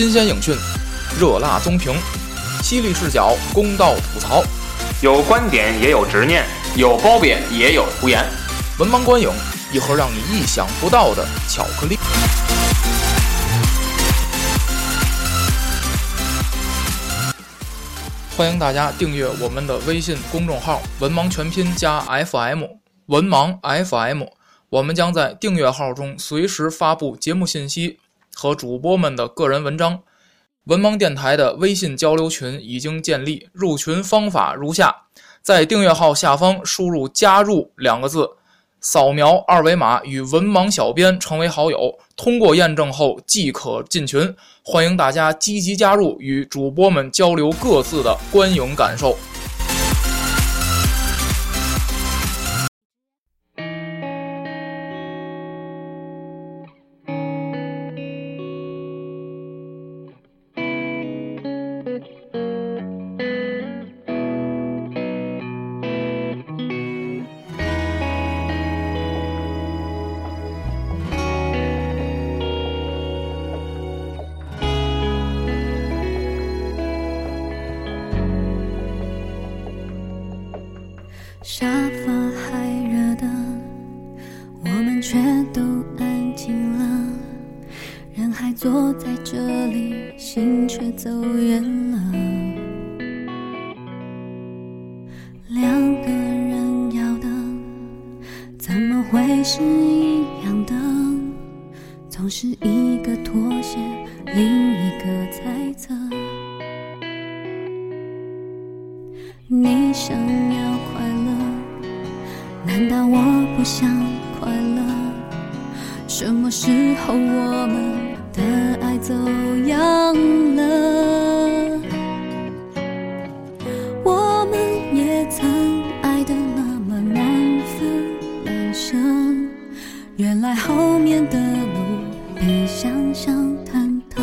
新鲜影讯，热辣综评，犀利视角，公道吐槽，有观点也有执念，有褒贬也有胡言。文盲观影，一盒让你意想不到的巧克力。欢迎大家订阅我们的微信公众号“文盲全拼加 FM”，文盲 FM。我们将在订阅号中随时发布节目信息和主播们的个人文章。文盲电台的微信交流群已经建立，入群方法如下：在订阅号下方输入“加入”两个字，扫描二维码与文盲小编成为好友，通过验证后即可进群。欢迎大家积极加入，与主播们交流各自的观影感受。却都安静了。人还坐在这里，心却走远了。原来后面的路比想象忐忑。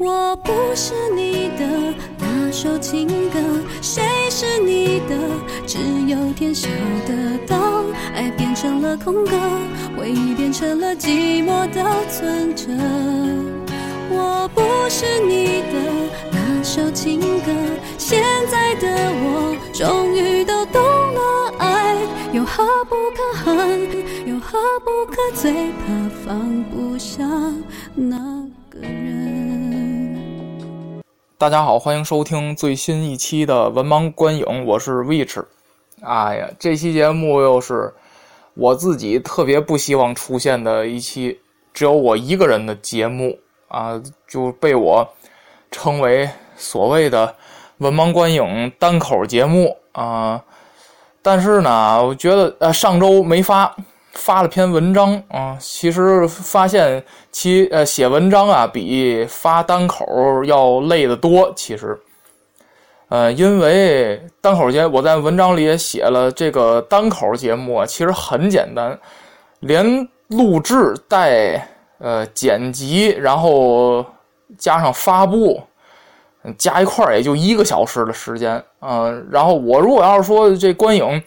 我不是你的那首情歌，谁是你的？只有天晓得。当爱变成了空格，回忆变成了寂寞的存折。我不是你的那首情歌，现在的我终于都懂了，有何不可恨，有何不可最怕放不下那个人。大家好，欢迎收听最新一期的文盲观影，我是 Witch。哎呀，这期节目又是我自己特别不希望出现的一期，只有我一个人的节目啊，就被我称为所谓的文盲观影单口节目啊。但是呢，我觉得呃，上周没发。发了篇文章啊，其实发现其呃写文章啊比发单口要累得多。其实，呃，因为单口节我在文章里也写了，这个单口节目啊其实很简单，连录制带呃剪辑，然后加上发布，加一块儿也就一个小时的时间啊。然后我如果要是说这观影。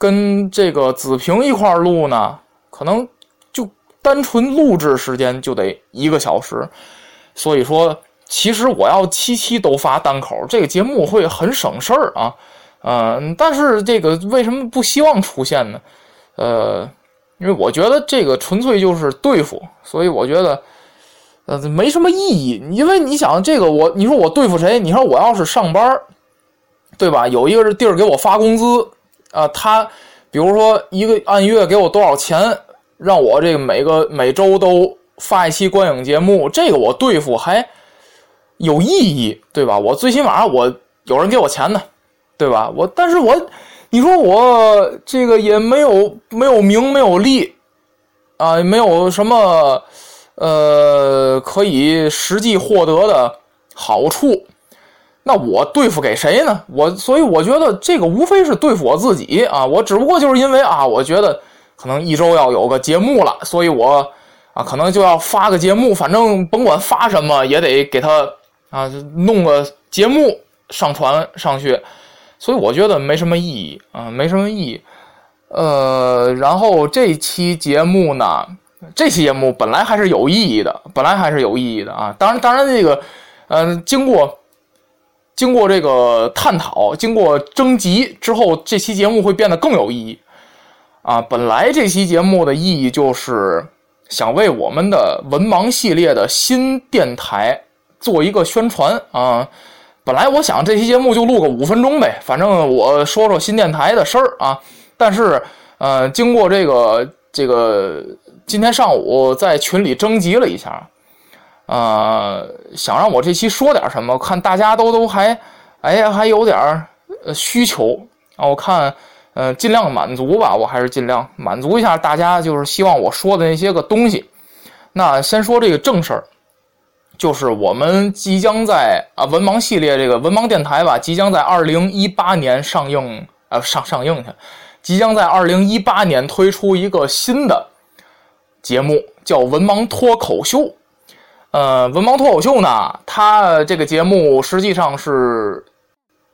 跟这个子平一块儿录呢，可能就单纯录制时间就得一个小时，所以说，其实我要期期都发单口，这个节目会很省事儿啊，嗯，但是这个为什么不希望出现呢？呃，因为我觉得这个纯粹就是对付，所以我觉得，呃，没什么意义，因为你想这个我，你说我对付谁？你说我要是上班，对吧？有一个地儿给我发工资。啊，他比如说一个按月给我多少钱，让我这个每个每周都发一期观影节目，这个我对付还有意义，对吧？我最起码我有人给我钱呢，对吧？我但是我你说我这个也没有没有名没有利啊，没有什么呃可以实际获得的好处。那我对付给谁呢？我所以我觉得这个无非是对付我自己啊！我只不过就是因为啊，我觉得可能一周要有个节目了，所以我啊可能就要发个节目，反正甭管发什么也得给他啊弄个节目上传上去，所以我觉得没什么意义啊，没什么意义。呃，然后这期节目呢，这期节目本来还是有意义的，本来还是有意义的啊。当然，当然这个，嗯，经过经过这个探讨，经过征集之后，这期节目会变得更有意义啊。本来这期节目的意义就是想为我们的文盲系列的新电台做一个宣传啊。本来我想这期节目就录个五分钟呗，反正我说说新电台的事儿啊。但是，呃，经过这个这个今天上午在群里征集了一下，呃，想让我这期说点什么，看大家都都还，哎呀，还有点呃需求啊。我看，呃，尽量满足吧，我还是尽量满足一下大家，就是希望我说的那些个东西。那先说这个正事儿。就是我们即将在啊文盲系列这个文盲电台吧，即将在二零一八年上映啊上上映去，即将在二零一八年推出一个新的节目，叫文盲脱口秀。呃，文盲脱口秀呢，它这个节目实际上是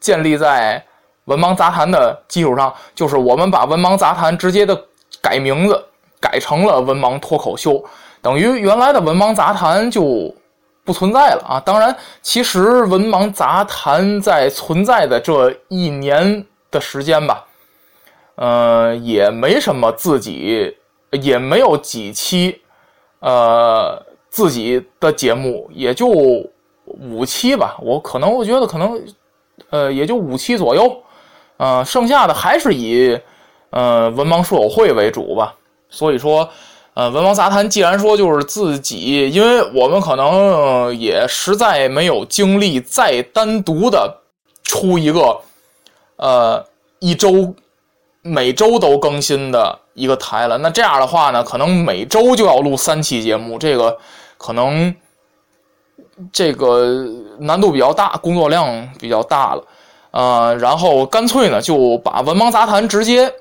建立在文盲杂谈的基础上，就是我们把文盲杂谈直接的改名字，改成了文盲脱口秀，等于原来的文盲杂谈就。不存在了啊！当然，其实文盲杂谈在存在的这一年的时间吧，呃，也没什么自己，也没有几期，呃，自己的节目，也就五期吧。我可能我觉得可能，呃，也就五期左右，呃，剩下的还是以呃文盲书友会为主吧。所以说。呃，文盲杂谈既然说就是自己，因为我们可能也实在没有精力再单独的出一个，呃，一周每周都更新的一个台了。那这样的话呢，可能每周就要录三期节目，这个可能这个难度比较大，工作量比较大了。呃，然后干脆呢就把文盲杂谈直接。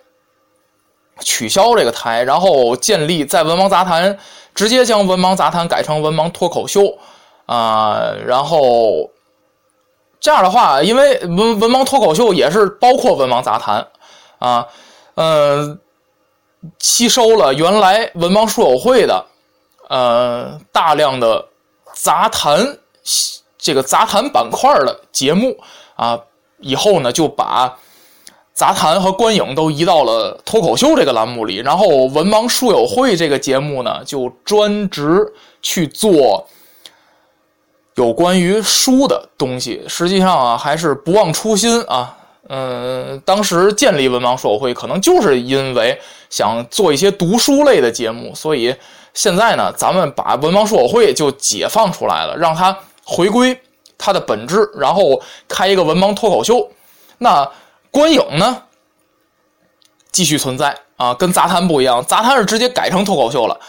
取消这个台，然后建立在文盲杂谈，直接将文盲杂谈改成文盲脱口秀，啊，然后这样的话，因为文文盲脱口秀也是包括文盲杂谈，啊，嗯，吸收了原来文盲书友会的，呃，大量的杂谈这个杂谈板块的节目，啊，以后呢就把。杂谈和观影都移到了脱口秀这个栏目里，然后文盲书友会这个节目呢，就专职去做有关于书的东西。实际上啊，还是不忘初心啊。嗯，当时建立文盲书友会，可能就是因为想做一些读书类的节目，所以现在呢，咱们把文盲书友会就解放出来了，让它回归它的本质，然后开一个文盲脱口秀。那。观影呢，继续存在啊，跟杂谈不一样，杂谈是直接改成脱口秀了。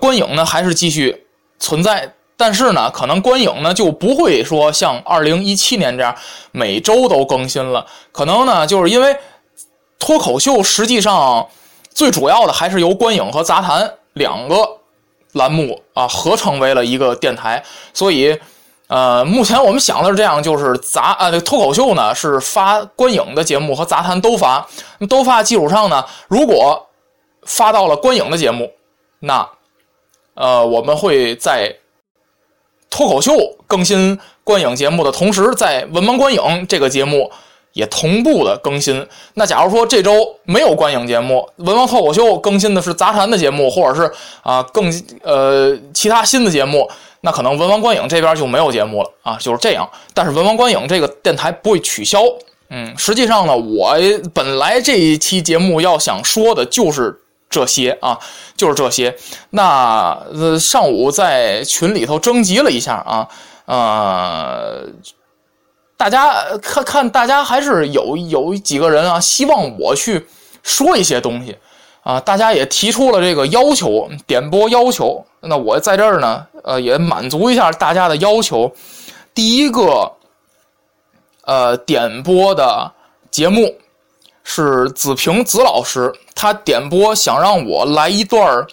观影呢还是继续存在，但是呢，可能观影呢就不会说像二零一七年这样每周都更新了。可能呢，就是因为脱口秀实际上最主要的还是由观影和杂谈两个栏目啊合成为了一个电台，所以。呃，目前我们想的是这样，就是杂呃，脱口秀呢是发观影的节目和杂谈都发，都发基础上呢，如果发到了观影的节目，那呃，我们会在脱口秀更新观影节目的同时，在文盲观影这个节目也同步的更新。那假如说这周没有观影节目，文盲脱口秀更新的是杂谈的节目，或者是啊更呃其他新的节目。那可能文王观影这边就没有节目了啊，就是这样。但是文王观影这个电台不会取消。嗯，实际上呢，我本来这一期节目要想说的就是这些啊，就是这些。那呃，上午在群里头征集了一下啊，呃，大家看看，大家还是有有几个人啊，希望我去说一些东西。啊，大家也提出了这个要求，点播要求。那我在这儿呢，呃，也满足一下大家的要求。第一个，呃，点播的节目是子平子老师，他点播想让我来一段儿，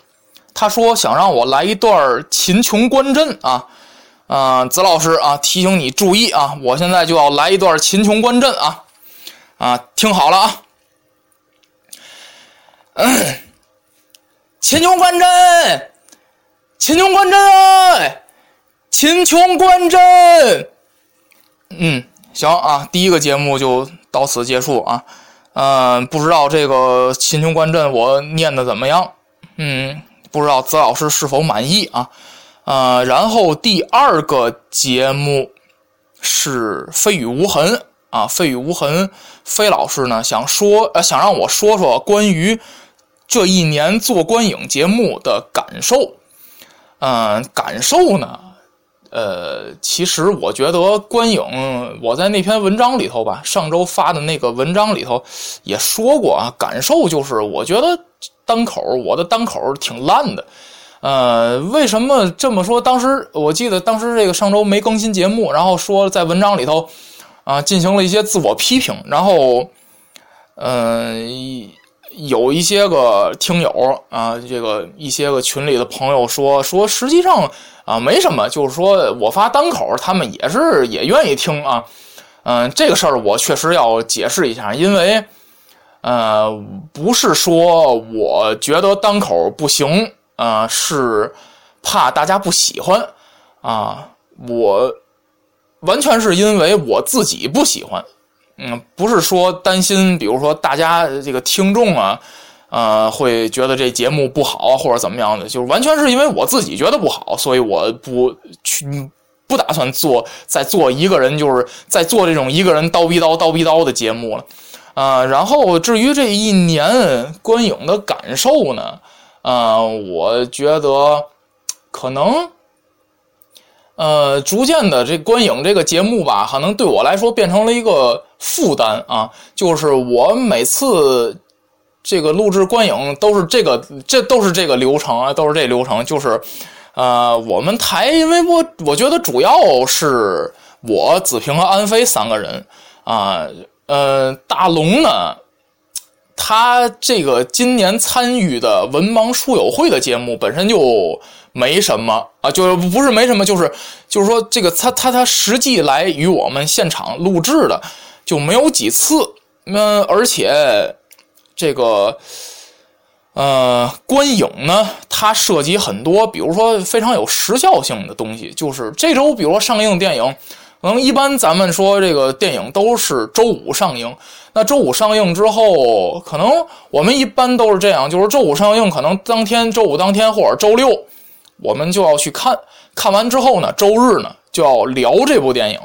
他说想让我来一段儿秦琼观阵啊，啊，子老师啊，提醒你注意啊，我现在就要来一段秦琼观阵啊，啊，听好了啊。秦琼观阵，秦琼观阵，秦琼观阵。嗯，行啊，第一个节目就到此结束啊。嗯，不知道这个秦琼观阵我念的怎么样？嗯，不知道子老师是否满意啊？呃，然后第二个节目是飞羽无痕啊，飞羽无痕，飞老师呢想说呃想让我说说关于这一年做观影节目的感受。嗯，感受呢？呃，其实我觉得观影，我在那篇文章里头吧，上周发的那个文章里头也说过啊，感受就是我觉得单口，我的单口挺烂的。呃，为什么这么说？当时我记得当时这个上周没更新节目，然后说在文章里头啊进行了一些自我批评，然后嗯，有一些个听友啊，这个一些个群里的朋友说说，实际上。啊，没什么，就是说我发单口，他们也是也愿意听啊。嗯，这个事儿我确实要解释一下，因为呃，不是说我觉得单口不行，呃，是怕大家不喜欢啊。我完全是因为我自己不喜欢，嗯，不是说担心，比如说大家这个听众啊。呃，会觉得这节目不好或者怎么样的，就是完全是因为我自己觉得不好，所以我不去，不打算做再做一个人，就是在做这种一个人叨逼叨叨逼叨的节目了。啊，然后至于这一年观影的感受呢，呃，我觉得可能，呃，逐渐的这观影这个节目吧，可能对我来说变成了一个负担啊，就是我每次。这个录制观影都是这个，这都是这个流程啊，都是这流程。就是，呃，我们台，因为我我觉得主要是我子平和安飞三个人啊，呃，大龙呢，他这个今年参与的文盲书友会的节目本身就没什么啊，就不是没什么，就是就是说这个他他他实际来与我们现场录制的就没有几次，嗯，而且。这个，呃，观影呢，它涉及很多，比如说非常有时效性的东西。就是这周，比如说上映电影，可能一般咱们说这个电影都是周五上映。那周五上映之后，可能我们一般都是这样，就是周五上映，可能当天周五当天或者周六，我们就要去看。看完之后呢，周日呢就要聊这部电影。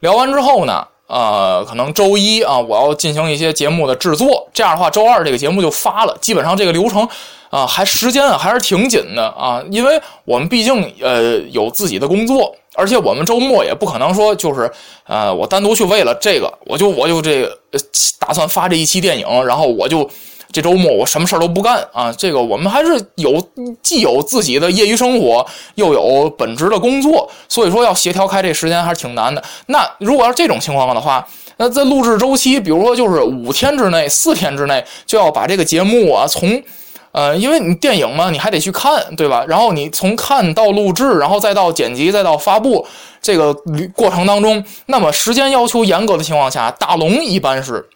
聊完之后呢。呃，可能周一啊，我要进行一些节目的制作，这样的话，周二这个节目就发了。基本上这个流程啊，还时间啊还是挺紧的啊，因为我们毕竟呃有自己的工作，而且我们周末也不可能说就是呃我单独去为了这个，我就我就这打算发这一期电影，然后我就。这周末我什么事都不干啊！这个我们还是有既有自己的业余生活，又有本职的工作，所以说要协调开这时间还是挺难的。那如果要是这种情况的话，那在录制周期，比如说就是五天之内、四天之内就要把这个节目啊，从呃，因为你电影嘛，你还得去看，对吧？然后你从看到录制，然后再到剪辑，再到发布这个过程当中，那么时间要求严格的情况下，大龙一般是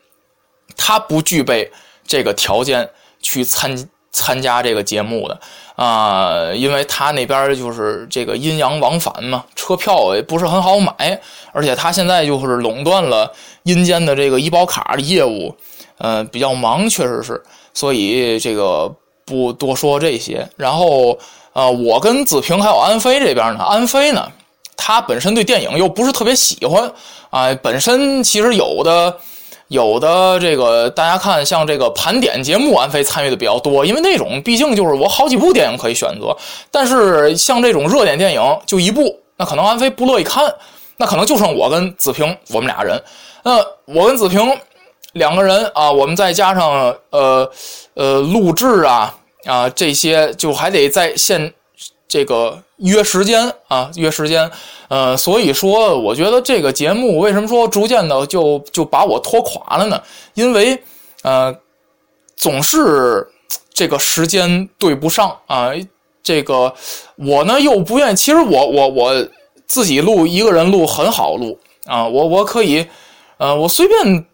他不具备。这个条件去参参加这个节目的啊，因为他那边就是这个阴阳往返嘛，车票也不是很好买，而且他现在就是垄断了阴间的这个医保卡的业务，呃，比较忙，确实是，所以这个不多说这些。然后呃，我跟子平还有安飞这边呢，安飞呢，他本身对电影又不是特别喜欢啊，本身其实有的。有的这个大家看，像这个盘点节目，安飞参与的比较多，因为那种毕竟就是我好几部电影可以选择。但是像这种热点电影就一部，那可能安飞不乐意看，那可能就剩我跟子平我们俩人。那我跟子平两个人啊，我们再加上呃呃录制啊啊这些，就还得在线。这个约时间啊，约时间，呃，所以说，我觉得这个节目为什么说逐渐的就就把我拖垮了呢？因为，呃，总是这个时间对不上啊。这个我呢又不愿，其实我我我自己录一个人录很好录啊，我我可以，呃，我随便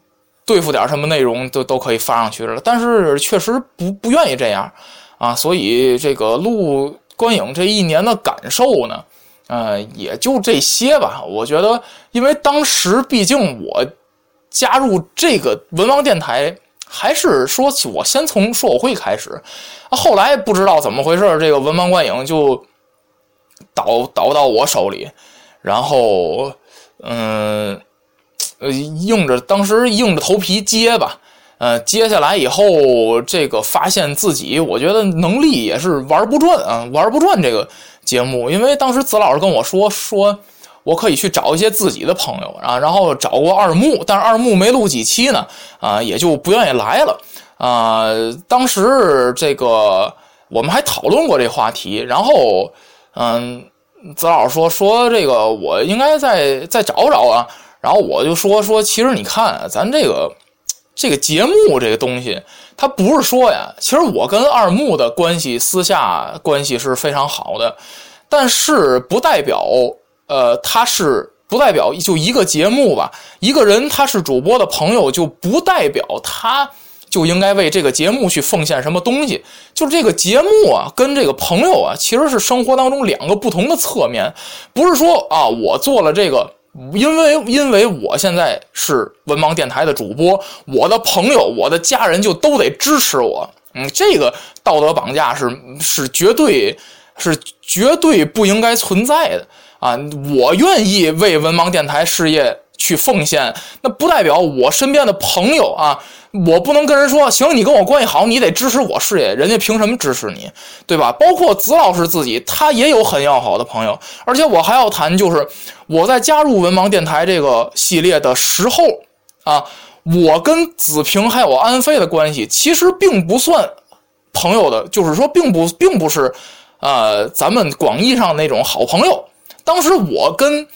对付点什么内容都都可以发上去了。但是确实不不愿意这样啊，所以这个录。观影这一年的感受呢，呃，也就这些吧。我觉得，因为当时毕竟我加入这个文王电台，还是说我先从说我会开始，后来不知道怎么回事，这个文王观影就倒倒到我手里，然后嗯，呃，硬着当时硬着头皮接吧。呃，接下来以后，这个发现自己，我觉得能力也是玩不转啊，玩不转这个节目。因为当时子老师跟我说，说我可以去找一些自己的朋友啊，然后找过二木，但是二木没录几期呢，啊，也就不愿意来了啊。当时这个我们还讨论过这话题，然后嗯，子老师说说这个我应该再再找找啊，然后我就说说，其实你看咱这个。这个节目这个东西，它不是说呀，其实我跟二木的关系私下关系是非常好的，但是不代表，呃，他是不代表就一个节目吧，一个人他是主播的朋友，就不代表他就应该为这个节目去奉献什么东西。就是这个节目啊，跟这个朋友啊，其实是生活当中两个不同的侧面，不是说啊，我做了这个。因为因为我现在是文盲电台的主播，我的朋友、我的家人就都得支持我。嗯，这个道德绑架是是绝对是绝对不应该存在的啊！我愿意为文盲电台事业去奉献，那不代表我身边的朋友啊。我不能跟人说，行，你跟我关系好，你得支持我事业，人家凭什么支持你，对吧？包括子老师自己，他也有很要好的朋友，而且我还要谈，就是我在加入文盲电台这个系列的时候啊，我跟子平还有安飞的关系，其实并不算朋友的，就是说，并不并不是，呃，咱们广义上那种好朋友。当时我跟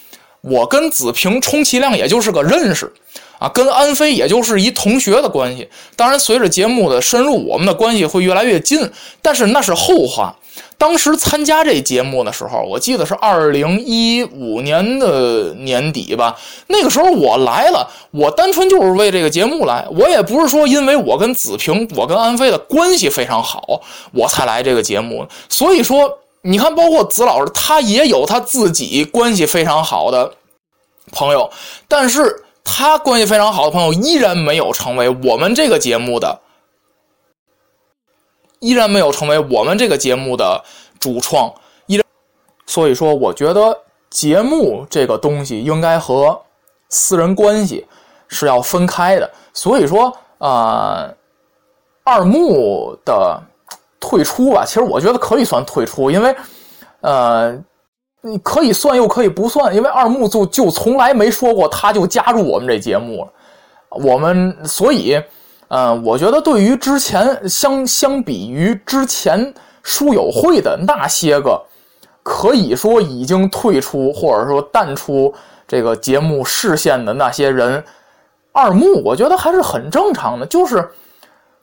我跟子平充其量也就是个认识。啊，跟安飞也就是一同学的关系。当然，随着节目的深入，我们的关系会越来越近。但是那是后话。当时参加这节目的时候，我记得是二零一五年的年底吧。那个时候我来了，我单纯就是为这个节目来。我也不是说因为我跟子平、我跟安飞的关系非常好，我才来这个节目。所以说，你看，包括子老师，他也有他自己关系非常好的朋友，但是。他关系非常好的朋友依然没有成为我们这个节目的，依然没有成为我们这个节目的主创，依然。所以说，我觉得节目这个东西应该和私人关系是要分开的。所以说，呃，二木的退出吧，其实我觉得可以算退出，因为，呃。你可以算又可以不算，因为二木就就从来没说过他就加入我们这节目了。我们所以，嗯，我觉得对于之前相相比于之前书友会的那些个，可以说已经退出或者说淡出这个节目视线的那些人，二木我觉得还是很正常的，就是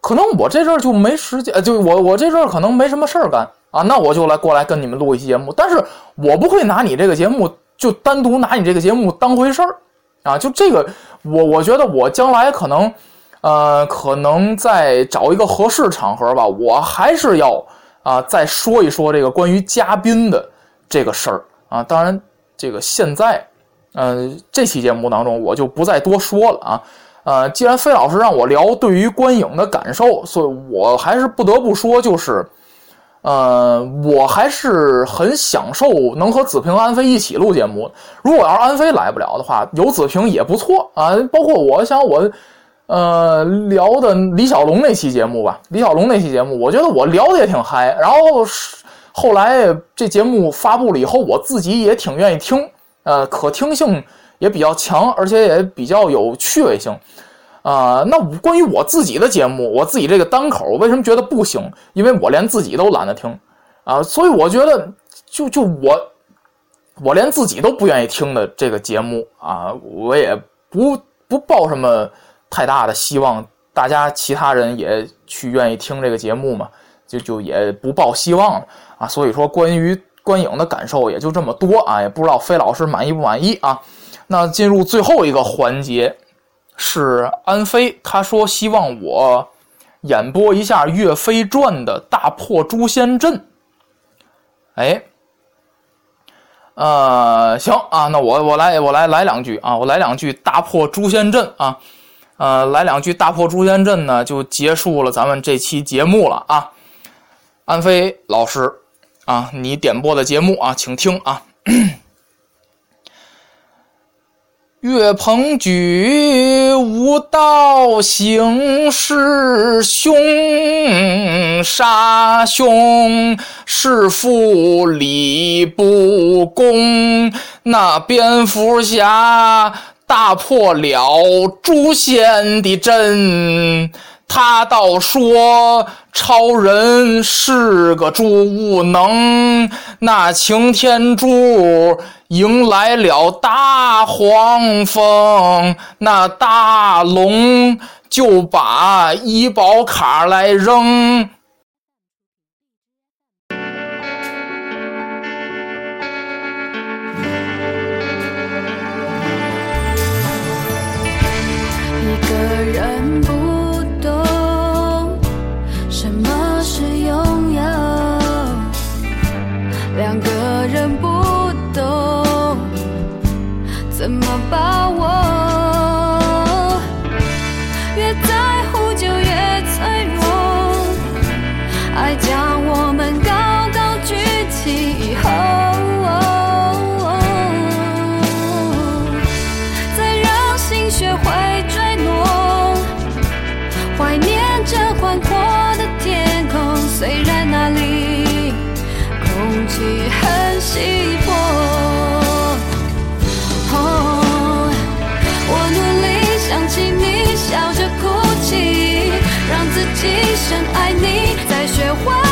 可能我这阵儿就没时间，就我我这阵儿可能没什么事儿干。啊，那我就来过来跟你们录一期节目，但是我不会拿你这个节目就单独拿你这个节目当回事儿，啊，就这个，我我觉得我将来可能，呃，可能再找一个合适场合吧，我还是要啊再说一说这个关于嘉宾的这个事儿啊，当然这个现在，嗯，这期节目当中我就不再多说了啊，呃，既然费老师让我聊对于观影的感受，所以我还是不得不说就是。呃，我还是很享受能和子平、安飞一起录节目。如果要是安飞来不了的话，有子平也不错啊。包括我想我，呃，聊的李小龙那期节目吧，李小龙那期节目，我觉得我聊的也挺嗨。然后后来这节目发布了以后，我自己也挺愿意听，呃，可听性也比较强，而且也比较有趣味性。啊，那关于我自己的节目，我自己这个单口，为什么觉得不行？因为我连自己都懒得听，啊，所以我觉得，就就我，我连自己都不愿意听的这个节目啊，我也不不抱什么太大的希望，大家其他人也去愿意听这个节目嘛，就就也不抱希望了啊。所以说，关于观影的感受也就这么多啊，也不知道飞老师满意不满意啊。那进入最后一个环节。是安飞，他说希望我演播一下《岳飞传》的大破诛仙阵。哎，呃，行啊，那我我来我来来两句啊，我来两句大破诛仙阵啊，呃，来两句大破诛仙阵呢，就结束了咱们这期节目了啊。安飞老师啊，你点播的节目啊，请听啊。岳鹏举无道行师兄，杀兄弑父礼不公。那蝙蝠侠大破了诛仙的阵。他倒说超人是个猪无能，那擎天柱迎来了大黄蜂，那大龙就把医保卡来扔。一个人不懂什么是拥有，两个人不怎么把握。一生爱你再学会